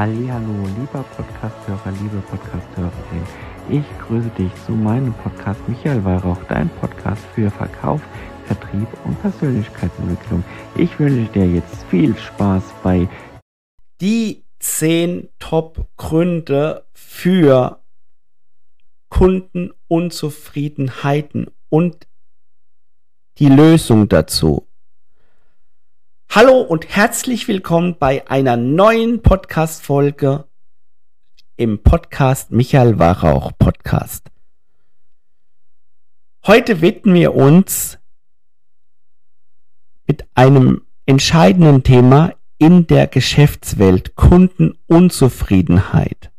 Hallo, lieber Podcasthörer, liebe Podcasthörerin. Ich grüße dich zu meinem Podcast Michael Weihrauch, dein Podcast für Verkauf, Vertrieb und Persönlichkeitsentwicklung. Ich wünsche dir jetzt viel Spaß bei die 10 Top-Gründe für Kundenunzufriedenheiten und die Lösung dazu. Hallo und herzlich willkommen bei einer neuen Podcast-Folge im Podcast Michael Warauch Podcast. Heute widmen wir uns mit einem entscheidenden Thema in der Geschäftswelt Kundenunzufriedenheit.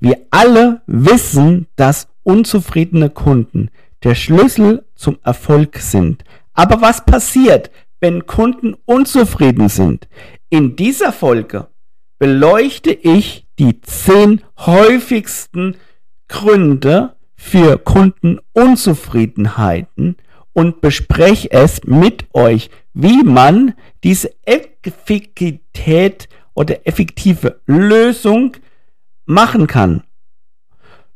Wir alle wissen, dass unzufriedene Kunden der Schlüssel zum Erfolg sind. Aber was passiert, wenn Kunden unzufrieden sind. In dieser Folge beleuchte ich die zehn häufigsten Gründe für Kundenunzufriedenheiten und bespreche es mit euch, wie man diese Effektivität oder effektive Lösung machen kann.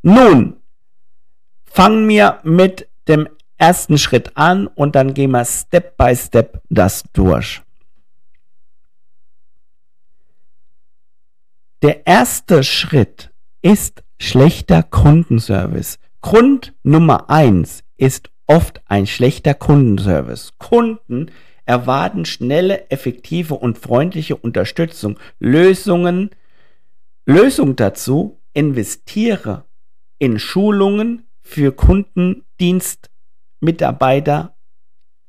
Nun, fangen wir mit dem ersten Schritt an und dann gehen wir Step by Step das durch. Der erste Schritt ist schlechter Kundenservice. Grund Nummer eins ist oft ein schlechter Kundenservice. Kunden erwarten schnelle, effektive und freundliche Unterstützung. Lösungen, Lösung dazu, investiere in Schulungen für Kundendienst Mitarbeiter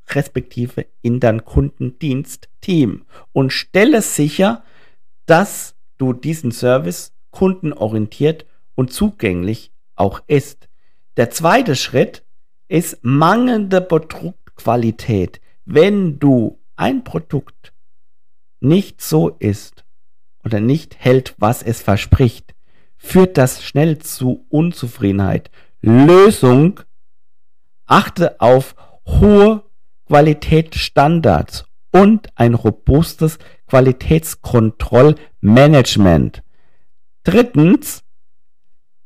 respektive in dein Kundendienstteam und stelle sicher, dass du diesen Service kundenorientiert und zugänglich auch ist. Der zweite Schritt ist mangelnde Produktqualität. Wenn du ein Produkt nicht so ist oder nicht hält, was es verspricht, führt das schnell zu Unzufriedenheit. Lösung Achte auf hohe Qualitätsstandards und ein robustes Qualitätskontrollmanagement. Drittens,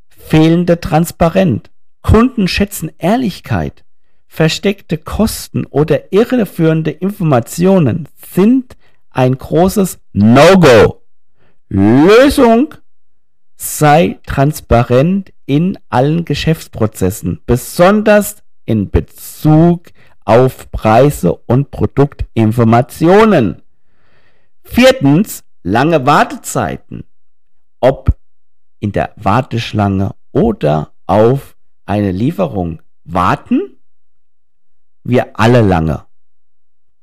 fehlende Transparenz. Kunden schätzen Ehrlichkeit. Versteckte Kosten oder irreführende Informationen sind ein großes No-Go. Lösung sei transparent in allen Geschäftsprozessen, besonders in Bezug auf Preise und Produktinformationen. Viertens, lange Wartezeiten. Ob in der Warteschlange oder auf eine Lieferung warten wir alle lange.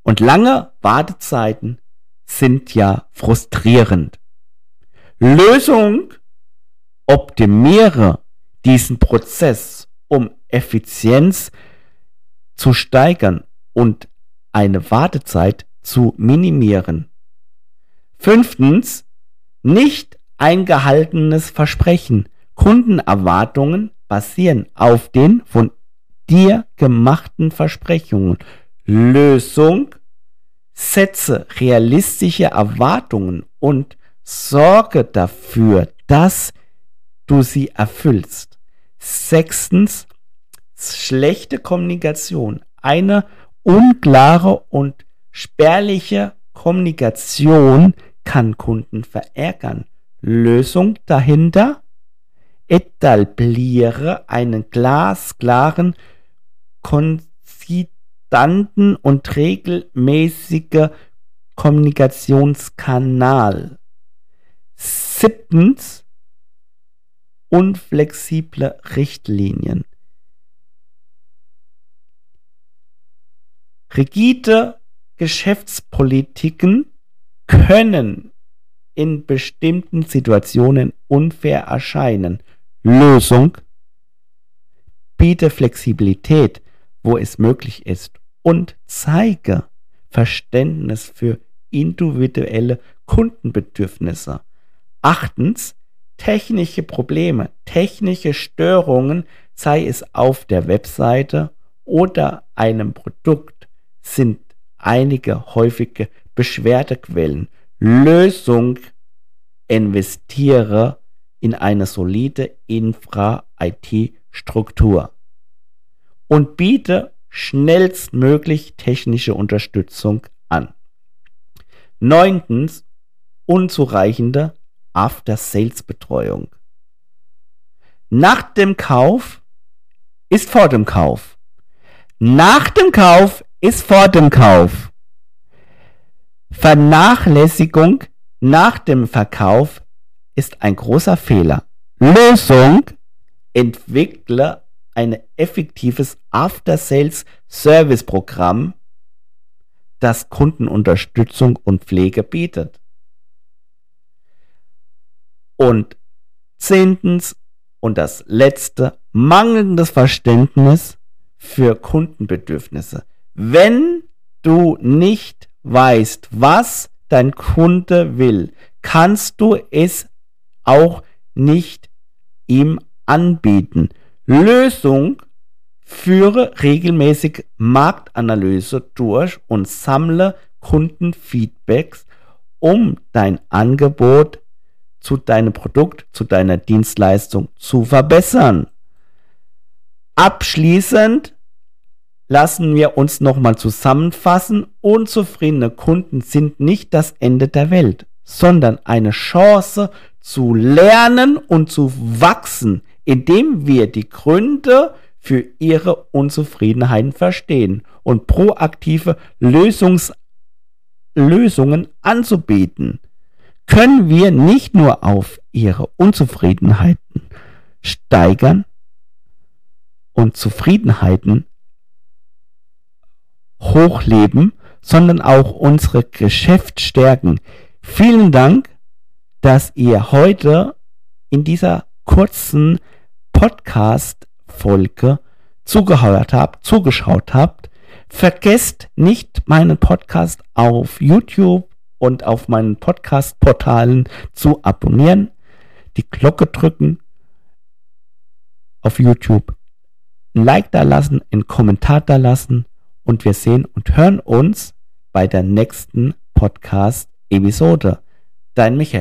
Und lange Wartezeiten sind ja frustrierend. Lösung, optimiere diesen Prozess, um Effizienz zu steigern und eine Wartezeit zu minimieren. Fünftens, nicht eingehaltenes Versprechen. Kundenerwartungen basieren auf den von dir gemachten Versprechungen. Lösung, setze realistische Erwartungen und sorge dafür, dass du sie erfüllst. Sechstens, schlechte Kommunikation. Eine unklare und spärliche Kommunikation kann Kunden verärgern. Lösung dahinter? Etabliere einen glasklaren, konsistanten und regelmäßige Kommunikationskanal. Siebtens, unflexible Richtlinien. Rigide Geschäftspolitiken können in bestimmten Situationen unfair erscheinen. Lösung biete Flexibilität, wo es möglich ist und zeige Verständnis für individuelle Kundenbedürfnisse. Achtens, technische Probleme, technische Störungen, sei es auf der Webseite oder einem Produkt, sind einige häufige Beschwerdequellen. Lösung investiere in eine solide Infra-IT-Struktur und biete schnellstmöglich technische Unterstützung an. Neuntens, unzureichende After-Sales-Betreuung. Nach dem Kauf ist vor dem Kauf. Nach dem Kauf ist vor dem Kauf. Vernachlässigung nach dem Verkauf ist ein großer Fehler. Lösung, entwickle ein effektives After-Sales-Service-Programm, das Kundenunterstützung und Pflege bietet. Und zehntens und das letzte, mangelndes Verständnis für Kundenbedürfnisse. Wenn du nicht weißt, was dein Kunde will, kannst du es auch nicht ihm anbieten. Lösung Führe regelmäßig Marktanalyse durch und sammle Kundenfeedbacks, um dein Angebot zu deinem Produkt, zu deiner Dienstleistung zu verbessern. Abschließend lassen wir uns nochmal zusammenfassen. Unzufriedene Kunden sind nicht das Ende der Welt, sondern eine Chance zu lernen und zu wachsen, indem wir die Gründe für ihre Unzufriedenheiten verstehen und proaktive Lösungs Lösungen anzubieten, können wir nicht nur auf ihre Unzufriedenheiten steigern und Zufriedenheiten hochleben, sondern auch unsere Geschäft stärken. Vielen Dank, dass ihr heute in dieser kurzen Podcast-Folge zugehört habt, zugeschaut habt. Vergesst nicht, meinen Podcast auf YouTube und auf meinen Podcast-Portalen zu abonnieren, die Glocke drücken, auf YouTube ein Like da lassen, einen Kommentar da lassen und wir sehen und hören uns bei der nächsten Podcast-Episode. Dein Michael.